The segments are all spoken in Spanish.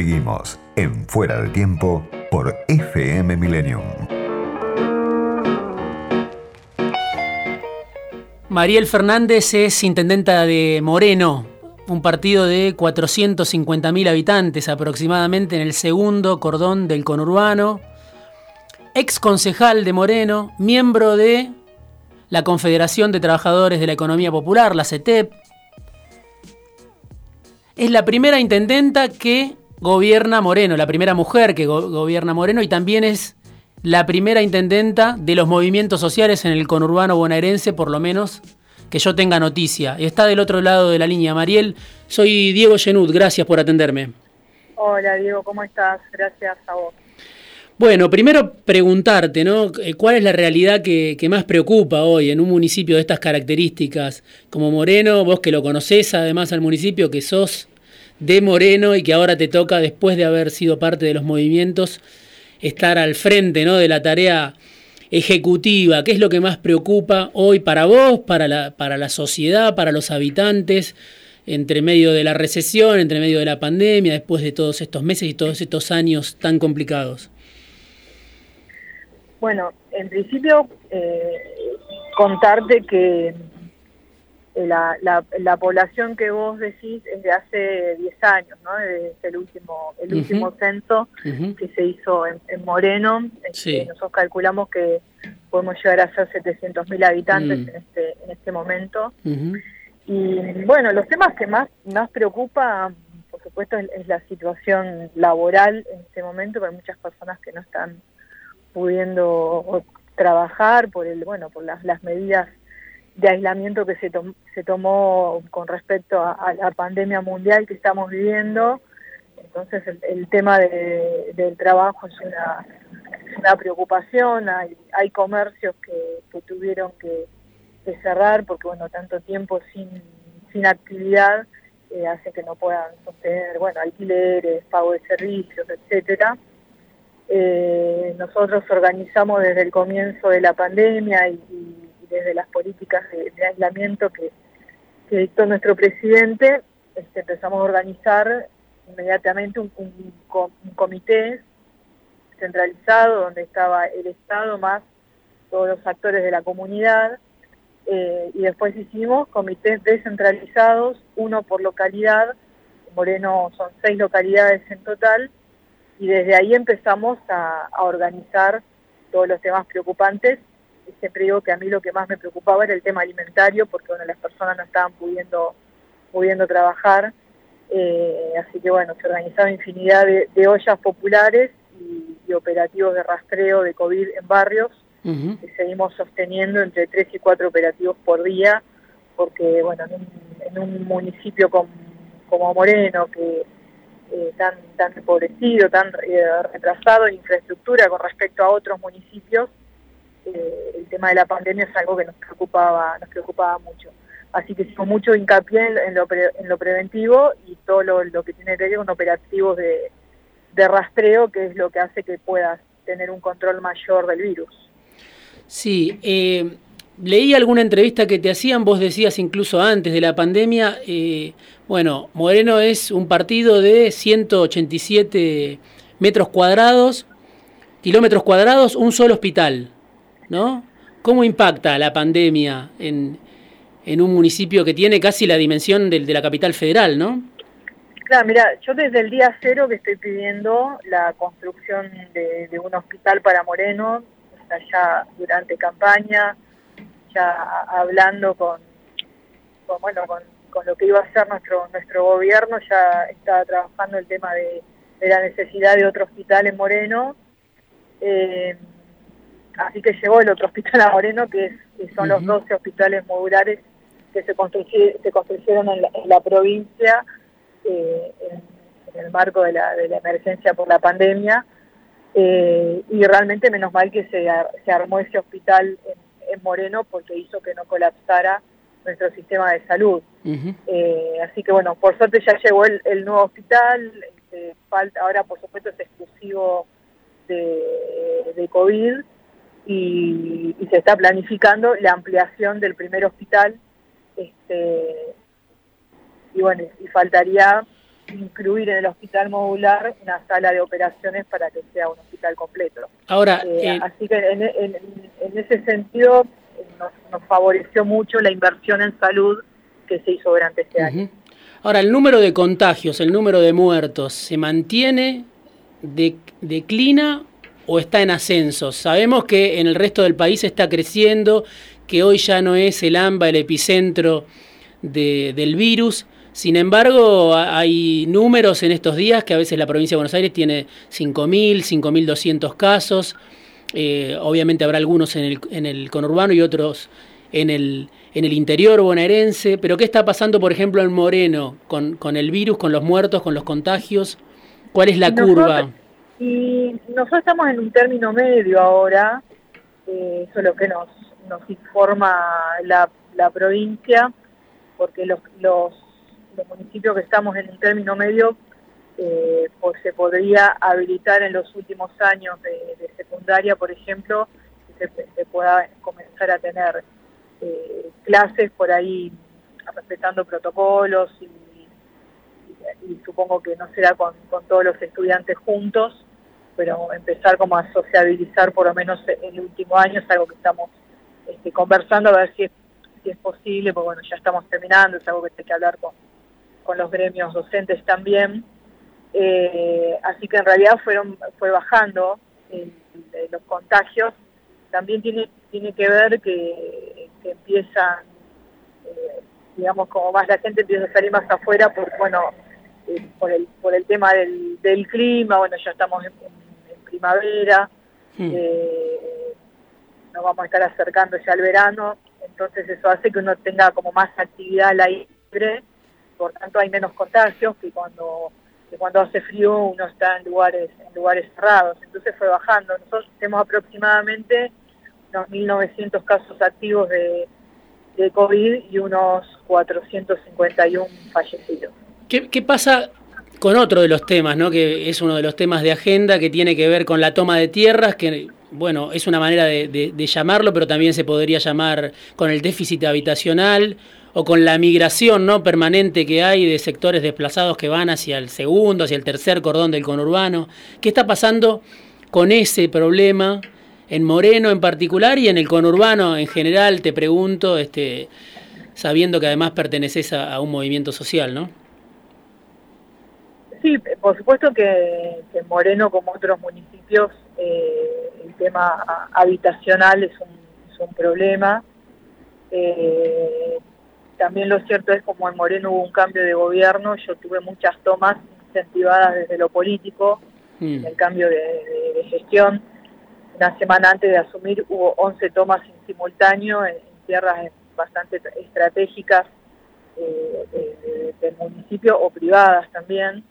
Seguimos en Fuera de Tiempo por FM Millennium. Mariel Fernández es intendenta de Moreno, un partido de 450.000 habitantes aproximadamente en el segundo cordón del conurbano, ex concejal de Moreno, miembro de la Confederación de Trabajadores de la Economía Popular, la CETEP. Es la primera intendenta que gobierna Moreno, la primera mujer que gobierna Moreno y también es la primera intendenta de los movimientos sociales en el conurbano bonaerense, por lo menos que yo tenga noticia. Está del otro lado de la línea. Mariel, soy Diego Genud, gracias por atenderme. Hola Diego, ¿cómo estás? Gracias a vos. Bueno, primero preguntarte, ¿no? Eh, ¿Cuál es la realidad que, más preocupa hoy en un municipio de estas características? Como Moreno, vos que lo conocés además al municipio, que sos de Moreno y que ahora te toca, después de haber sido parte de los movimientos, estar al frente ¿no? de la tarea ejecutiva. ¿Qué es lo que más preocupa hoy para vos, para la, para la sociedad, para los habitantes, entre medio de la recesión, entre medio de la pandemia, después de todos estos meses y todos estos años tan complicados? Bueno, en principio, eh, contarte que eh, la, la, población que vos decís es de hace 10 años, ¿no? Es el último el último censo que se hizo en, Moreno. Este, nosotros calculamos que podemos llegar a ser 700.000 habitantes mm. en este en este momento. Y bueno, los temas que más más preocupa, por supuesto, es, la situación laboral en este momento, porque hay muchas personas que no están pudiendo trabajar por el bueno por las, las medidas de aislamiento que se, se tomó con respecto a, la pandemia mundial que estamos viviendo. Entonces el, tema del trabajo es una, una preocupación, hay, hay comercios que, que tuvieron que, cerrar porque bueno tanto tiempo sin, sin actividad eh, hace que no puedan sostener bueno alquileres, pago de servicios, etcétera. Eh, nosotros organizamos desde el comienzo de la pandemia y desde las políticas de, aislamiento que, dictó nuestro presidente, este, empezamos a organizar inmediatamente un, comité centralizado donde estaba el Estado más todos los actores de la comunidad eh, y después hicimos comités descentralizados, uno por localidad, Moreno son seis localidades en total, y desde ahí empezamos a organizar todos los temas preocupantes siempre digo que a mí lo que más me preocupaba era el tema alimentario, porque bueno, las personas no estaban pudiendo, pudiendo trabajar. Eh, así que bueno, se organizaron infinidad de, ollas populares y, operativos de rastreo de COVID en barrios, que seguimos sosteniendo entre tres y cuatro operativos por día, porque bueno, en un, municipio como Moreno, que eh, tan, tan empobrecido, tan eh, retrasado en infraestructura con respecto a otros municipios, eh, el tema de la pandemia es algo que nos preocupaba, nos preocupaba mucho. Así que hicimos mucho hincapié en, lo, en lo preventivo y todo lo, que tiene que ver con operativos de, rastreo, que es lo que hace que puedas tener un control mayor del virus. Sí, eh, leí alguna entrevista que te hacían, vos decías incluso antes de la pandemia, eh, bueno, Moreno es un partido de 187 metros cuadrados, kilómetros cuadrados, un solo hospital. ¿No? ¿Cómo impacta la pandemia en, en un municipio que tiene casi la dimensión de, de la capital federal, no? Claro, mira, yo desde el día cero que estoy pidiendo la construcción de, un hospital para Moreno, ya durante campaña, ya hablando con, bueno, con, lo que iba a hacer nuestro nuestro gobierno, ya estaba trabajando el tema de, la necesidad de otro hospital en Moreno. Eh, así que llegó el otro hospital a Moreno, que, son los 12 hospitales modulares que se, se construyeron en la, provincia eh, en, el marco de la, emergencia por la pandemia. Eh, y realmente menos mal que se, armó ese hospital en, Moreno porque hizo que no colapsara nuestro sistema de salud. Eh, así que bueno, por suerte ya llegó el, nuevo hospital, falta, ahora por supuesto es exclusivo de, de COVID, y, se está planificando la ampliación del primer hospital este y bueno y faltaría incluir en el hospital modular una sala de operaciones para que sea un hospital completo. Ahora, eh, eh, así que en, ese sentido nos, favoreció mucho la inversión en salud que se hizo durante este año. Ahora, el número de contagios, el número de muertos, ¿se mantiene, de, declina o está en ascenso? Sabemos que en el resto del país está creciendo, que hoy ya no es el AMBA el epicentro del virus, sin embargo, hay números en estos días que a veces la provincia de Buenos Aires tiene 5.000, 5.200 casos. Eh, obviamente habrá algunos en el, en el conurbano y otros en el, en el interior bonaerense. Pero ¿qué está pasando, por ejemplo, en Moreno con, con el virus, con los muertos, con los contagios? ¿Cuál es la curva? Y nosotros estamos en un término medio ahora, eh, eso es lo que nos, informa la, la provincia, porque los, los municipios que estamos en un término medio, eh, pues se podría habilitar en los últimos años de, secundaria, por ejemplo, se, pueda comenzar a tener eh, clases por ahí respetando protocolos y, supongo que no será con, todos los estudiantes juntos, pero empezar como a sociabilizar por lo menos en el último año es algo que estamos este, conversando a ver si es, si es posible, porque bueno, ya estamos terminando, es algo que hay que hablar con, con los gremios docentes también. Eh, así que en realidad fueron fue bajando los contagios. También tiene tiene que ver que, que empiezan, eh, digamos, como más la gente empieza a salir más afuera, por, bueno, eh, por, el, por el tema del, del clima, bueno, ya estamos en, primavera, hmm. nos vamos a estar acercando ya al verano, entonces eso hace que uno tenga como más actividad al aire por tanto hay menos contagios que cuando cuando hace frío uno está en lugares en lugares cerrados. Entonces fue bajando. Nosotros tenemos aproximadamente unos 1.900 casos activos de, de COVID y unos 451 fallecidos. ¿Qué, ¿Qué pasa con otro de los temas, ¿no? que es uno de los temas de agenda que tiene que ver con la toma de tierras, que bueno, es una manera de, llamarlo, pero también se podría llamar con el déficit habitacional o con la migración no permanente que hay de sectores desplazados que van hacia el segundo, hacia el tercer cordón del conurbano. ¿Qué está pasando con ese problema en Moreno en particular y en el conurbano en general? Te pregunto, este, sabiendo que además perteneces a, un movimiento social, ¿no? Sí, por supuesto que, en Moreno, como otros municipios, eh, el tema habitacional es un, es un problema. Eh, también lo cierto es como en Moreno hubo un cambio de gobierno, yo tuve muchas tomas incentivadas desde lo político, mm. el cambio de, gestión. Una semana antes de asumir hubo 11 tomas en simultáneo en, tierras bastante estratégicas eh, del municipio o privadas también.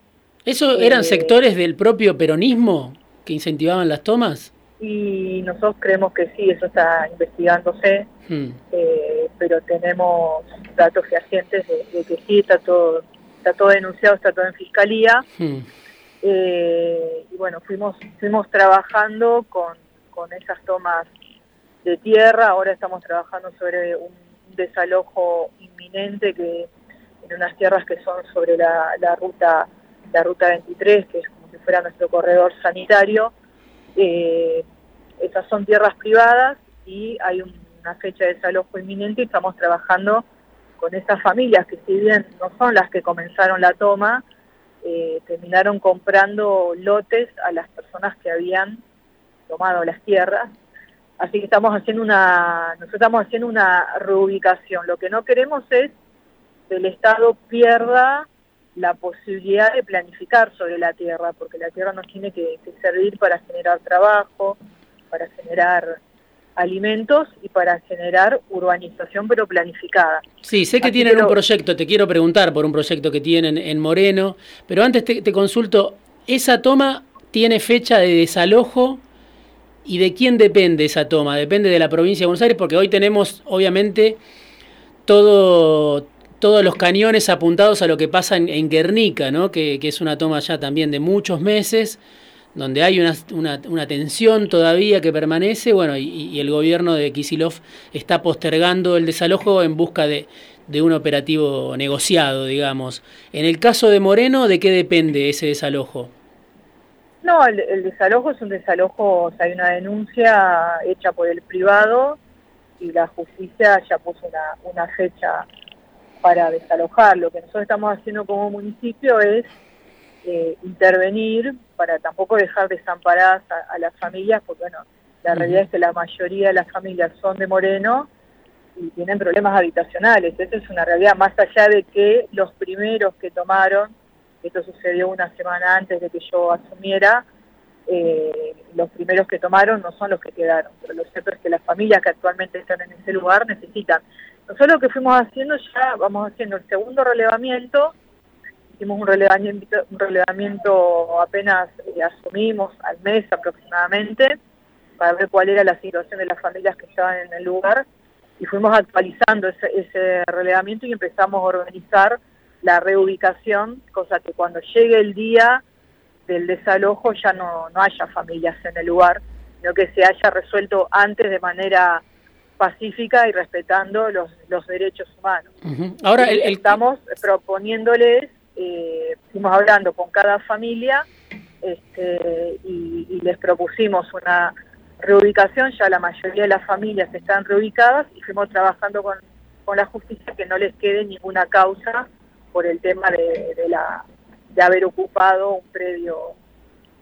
¿Eso eran eh, sectores del propio peronismo que incentivaban las tomas? y nosotros creemos que sí, eso está investigándose, hmm. eh, pero tenemos datos fehacientes de, que sí, está todo, está todo denunciado, está todo en fiscalía. Hmm. Eh, y bueno, fuimos, fuimos trabajando con, con esas tomas de tierra, ahora estamos trabajando sobre un desalojo inminente que en unas tierras que son sobre la, la ruta la ruta 23, que es como si fuera nuestro corredor sanitario, eh, esas son tierras privadas y hay una fecha de desalojo inminente y estamos trabajando con esas familias que si bien no son las que comenzaron la toma, eh, terminaron comprando lotes a las personas que habían tomado las tierras. Así que estamos haciendo una, nosotros estamos haciendo una reubicación. Lo que no queremos es que el Estado pierda la posibilidad de planificar sobre la tierra, porque la tierra nos tiene que, servir para generar trabajo, para generar alimentos y para generar urbanización pero planificada. Sí, sé que tienen un proyecto, te quiero preguntar por un proyecto que tienen en Moreno, pero antes te, te consulto, ¿esa toma tiene fecha de desalojo? ¿Y de quién depende esa toma? Depende de la provincia de Buenos Aires, porque hoy tenemos, obviamente, todo, todos los cañones apuntados a lo que pasa en, Guernica, ¿no? Que, es una toma ya también de muchos meses, donde hay una, una, tensión todavía que permanece, bueno, y, el gobierno de Kisilov está postergando el desalojo en busca de, de un operativo negociado, digamos. En el caso de Moreno, ¿de qué depende ese desalojo? No, el, desalojo es un desalojo, o sea, hay una denuncia hecha por el privado y la justicia ya puso una fecha para desalojar. Lo que nosotros estamos haciendo como municipio es eh, intervenir para tampoco dejar desamparadas a, las familias, porque bueno, la realidad es que la mayoría de las familias son de Moreno y tienen problemas habitacionales. Esa es una realidad, más allá de que los primeros que tomaron esto sucedió una semana antes de que yo asumiera, eh, los primeros que tomaron no son los que quedaron, pero lo cierto es que las familias que actualmente están en ese lugar necesitan. Nosotros lo que fuimos haciendo ya, vamos haciendo el segundo relevamiento, hicimos un relevamiento, un relevamiento apenas eh, asumimos al mes aproximadamente, para ver cuál era la situación de las familias que estaban en el lugar, y fuimos actualizando ese, ese relevamiento y empezamos a organizar la reubicación, cosa que cuando llegue el día del desalojo ya no, no haya familias en el lugar, sino que se haya resuelto antes de manera pacífica y respetando los, los derechos humanos. Ahora estamos proponiéndoles, eh, fuimos hablando con cada familia este, y, y, les propusimos una reubicación, ya la mayoría de las familias están reubicadas y fuimos trabajando con, con la justicia que no les quede ninguna causa por el tema de, la de haber ocupado un predio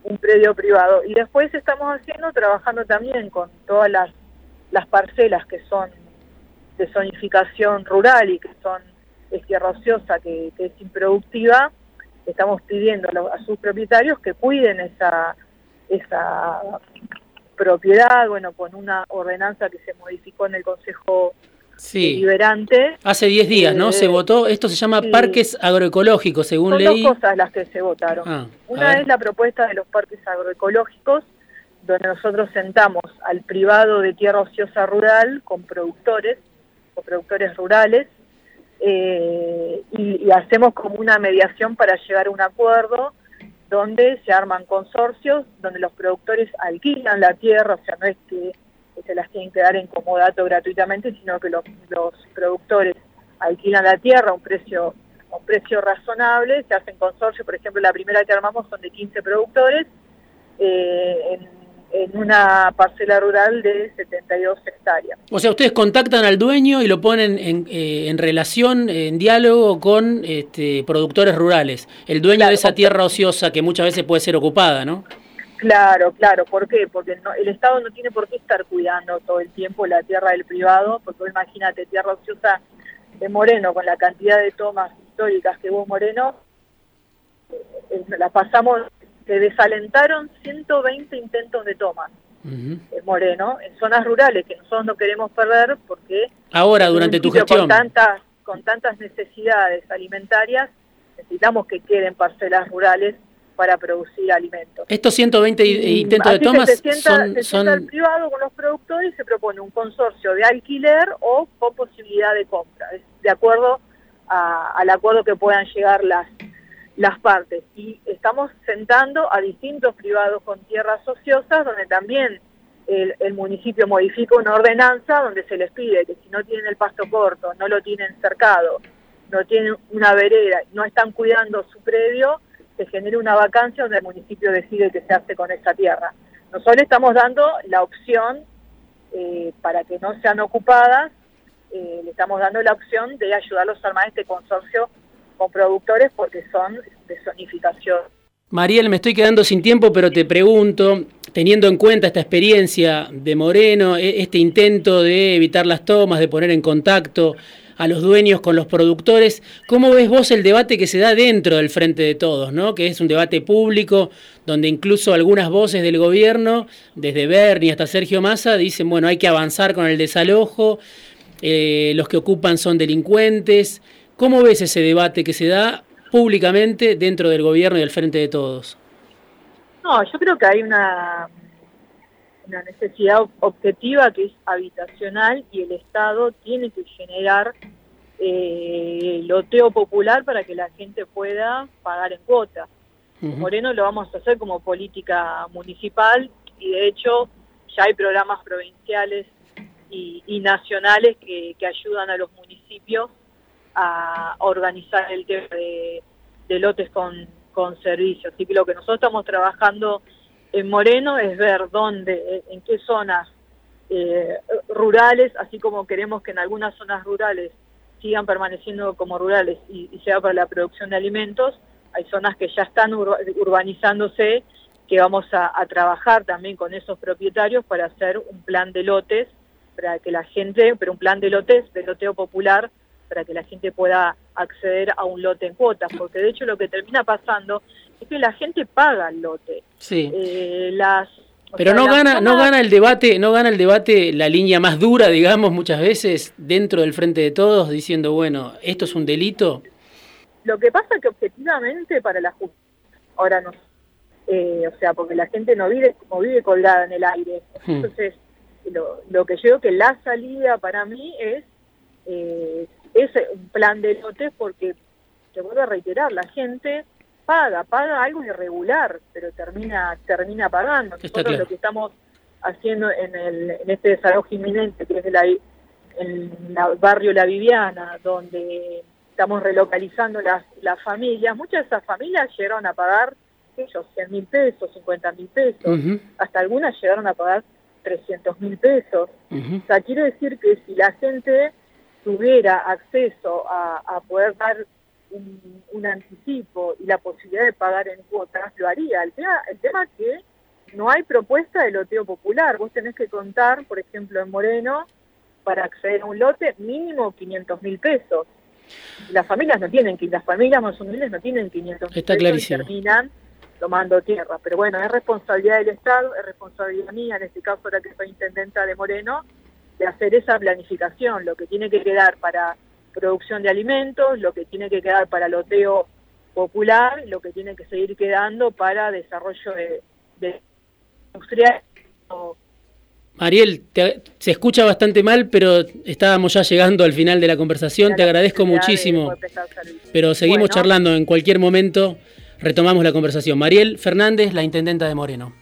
un predio privado. Y después estamos haciendo trabajando también con todas las las parcelas que son de zonificación rural y que son es tierra ociosa que, es improductiva estamos pidiendo a, sus propietarios que cuiden esa esa propiedad bueno con una ordenanza que se modificó en el Consejo sí. Hace 10 días, ¿no? se eh, votó, esto se llama parques agroecológicos, según Son ley. dos cosas las que se votaron. Ah, Una es la propuesta de los parques agroecológicos, donde nosotros sentamos al privado de tierra ociosa rural con productores, o productores rurales, eh, y, hacemos como una mediación para llegar a un acuerdo donde se arman consorcios, donde los productores alquilan la tierra, o sea, no es que se las tienen que dar en comodato gratuitamente, sino que los, productores alquilan la tierra a un precio un precio razonable, se hacen consorcios, por ejemplo, la primera que armamos son de 15 productores eh, en, una parcela rural de 72 hectáreas. O sea, ustedes contactan al dueño y lo ponen en, eh, en relación, en diálogo con este, productores rurales, el dueño de esa tierra ociosa que muchas veces puede ser ocupada, ¿no? Claro, claro. ¿Por qué? Porque el Estado no tiene por qué estar cuidando todo el tiempo la tierra del privado, porque imagínate, tierra ociosa de Moreno, con la cantidad de tomas históricas que hubo Moreno, eh, la pasamos, se desalentaron 120 intentos de tomas en Moreno, en zonas rurales que nosotros no queremos perder porque... Ahora, durante tu gestión. Con tantas, con tantas necesidades alimentarias, necesitamos que queden parcelas rurales para producir alimentos. Estos 120 intentos de tomas se sienta, son, al privado con los productores y se propone un consorcio de alquiler o con posibilidad de compra, de acuerdo al acuerdo que puedan llegar las las partes. Y estamos sentando a distintos privados con tierras ociosas, donde también el, el, municipio modifica una ordenanza donde se les pide que si no tienen el pasto corto, no lo tienen cercado, no tienen una vereda, no están cuidando su predio, se genere una vacancia donde el municipio decide qué se hace con esa tierra. Nosotros estamos dando la opción eh, para que no sean ocupadas, eh, le estamos dando la opción de ayudarlos a armar este consorcio con productores porque son de zonificación. Mariel, me estoy quedando sin tiempo, pero te pregunto, teniendo en cuenta esta experiencia de Moreno, e-, este intento de evitar las tomas, de poner en contacto a los dueños con los productores. ¿Cómo ves vos el debate que se da dentro del Frente de Todos, ¿no? que es un debate público donde incluso algunas voces del gobierno, desde Bernie hasta Sergio Massa, dicen, bueno, hay que avanzar con el desalojo, eh, los que ocupan son delincuentes. ¿Cómo ves ese debate que se da públicamente dentro del gobierno y del Frente de Todos? No, yo creo que hay una una necesidad objetiva que es habitacional y el Estado tiene que generar eh, loteo popular para que la gente pueda pagar en cuota. Moreno lo vamos a hacer como política municipal y de hecho ya hay programas provinciales y, nacionales que, ayudan a los municipios a organizar el tema de, lotes con, servicios. Así que lo que nosotros estamos trabajando en Moreno es ver dónde, en qué zonas eh, rurales, así como queremos que en algunas zonas rurales sigan permaneciendo como rurales y, sea para la producción de alimentos, hay zonas que ya están urbanizándose, que vamos a, trabajar también con esos propietarios para hacer un plan de lotes, para que la gente, pero un plan de lotes, de loteo popular, para que la gente pueda acceder a un lote en cuotas, porque de hecho lo que termina pasando es que la gente paga el lote. Sí. Eh, las pero no gana, no gana el debate, no gana el debate la línea más dura, digamos, muchas veces dentro del frente de todos, diciendo, bueno, esto es un delito. Lo que pasa es que objetivamente para la justicia, ahora no, eh, o sea, porque la gente no vive como vive colgada en el aire. Hmm. Entonces, lo, lo que yo creo que la salida para mí es eh, es un plan de lotes porque, te vuelvo a reiterar, la gente paga, paga algo irregular, pero termina termina pagando. Nosotros lo que estamos haciendo en, el, en este desarrollo inminente, que es el en el barrio La Viviana, donde estamos relocalizando las, las familias, muchas de esas familias llegaron a pagar ellos 100 mil pesos, 50 mil pesos, hasta algunas llegaron a pagar 300 mil pesos. O sea, quiero decir que si la gente tuviera acceso a, poder dar un, anticipo y la posibilidad de pagar en cuotas, lo haría. El tema, el tema es que no hay propuesta de loteo popular. Vos tenés que contar, por ejemplo, en Moreno, para acceder a un lote, mínimo 500 mil pesos. Las familias no tienen, las familias más humildes no tienen 500 mil pesos y terminan tomando tierra. Pero bueno, es responsabilidad del Estado, es responsabilidad mía, en este caso la que soy intendenta de Moreno, de hacer esa planificación, lo que tiene que quedar para producción de alimentos, lo que tiene que quedar para loteo popular, lo que tiene que seguir quedando para desarrollo de, de industrial. Mariel, se escucha bastante mal, pero estábamos ya llegando al final de la conversación. Te agradezco muchísimo. Pero seguimos charlando en cualquier momento. Retomamos la conversación. Mariel Fernández, la intendenta de Moreno.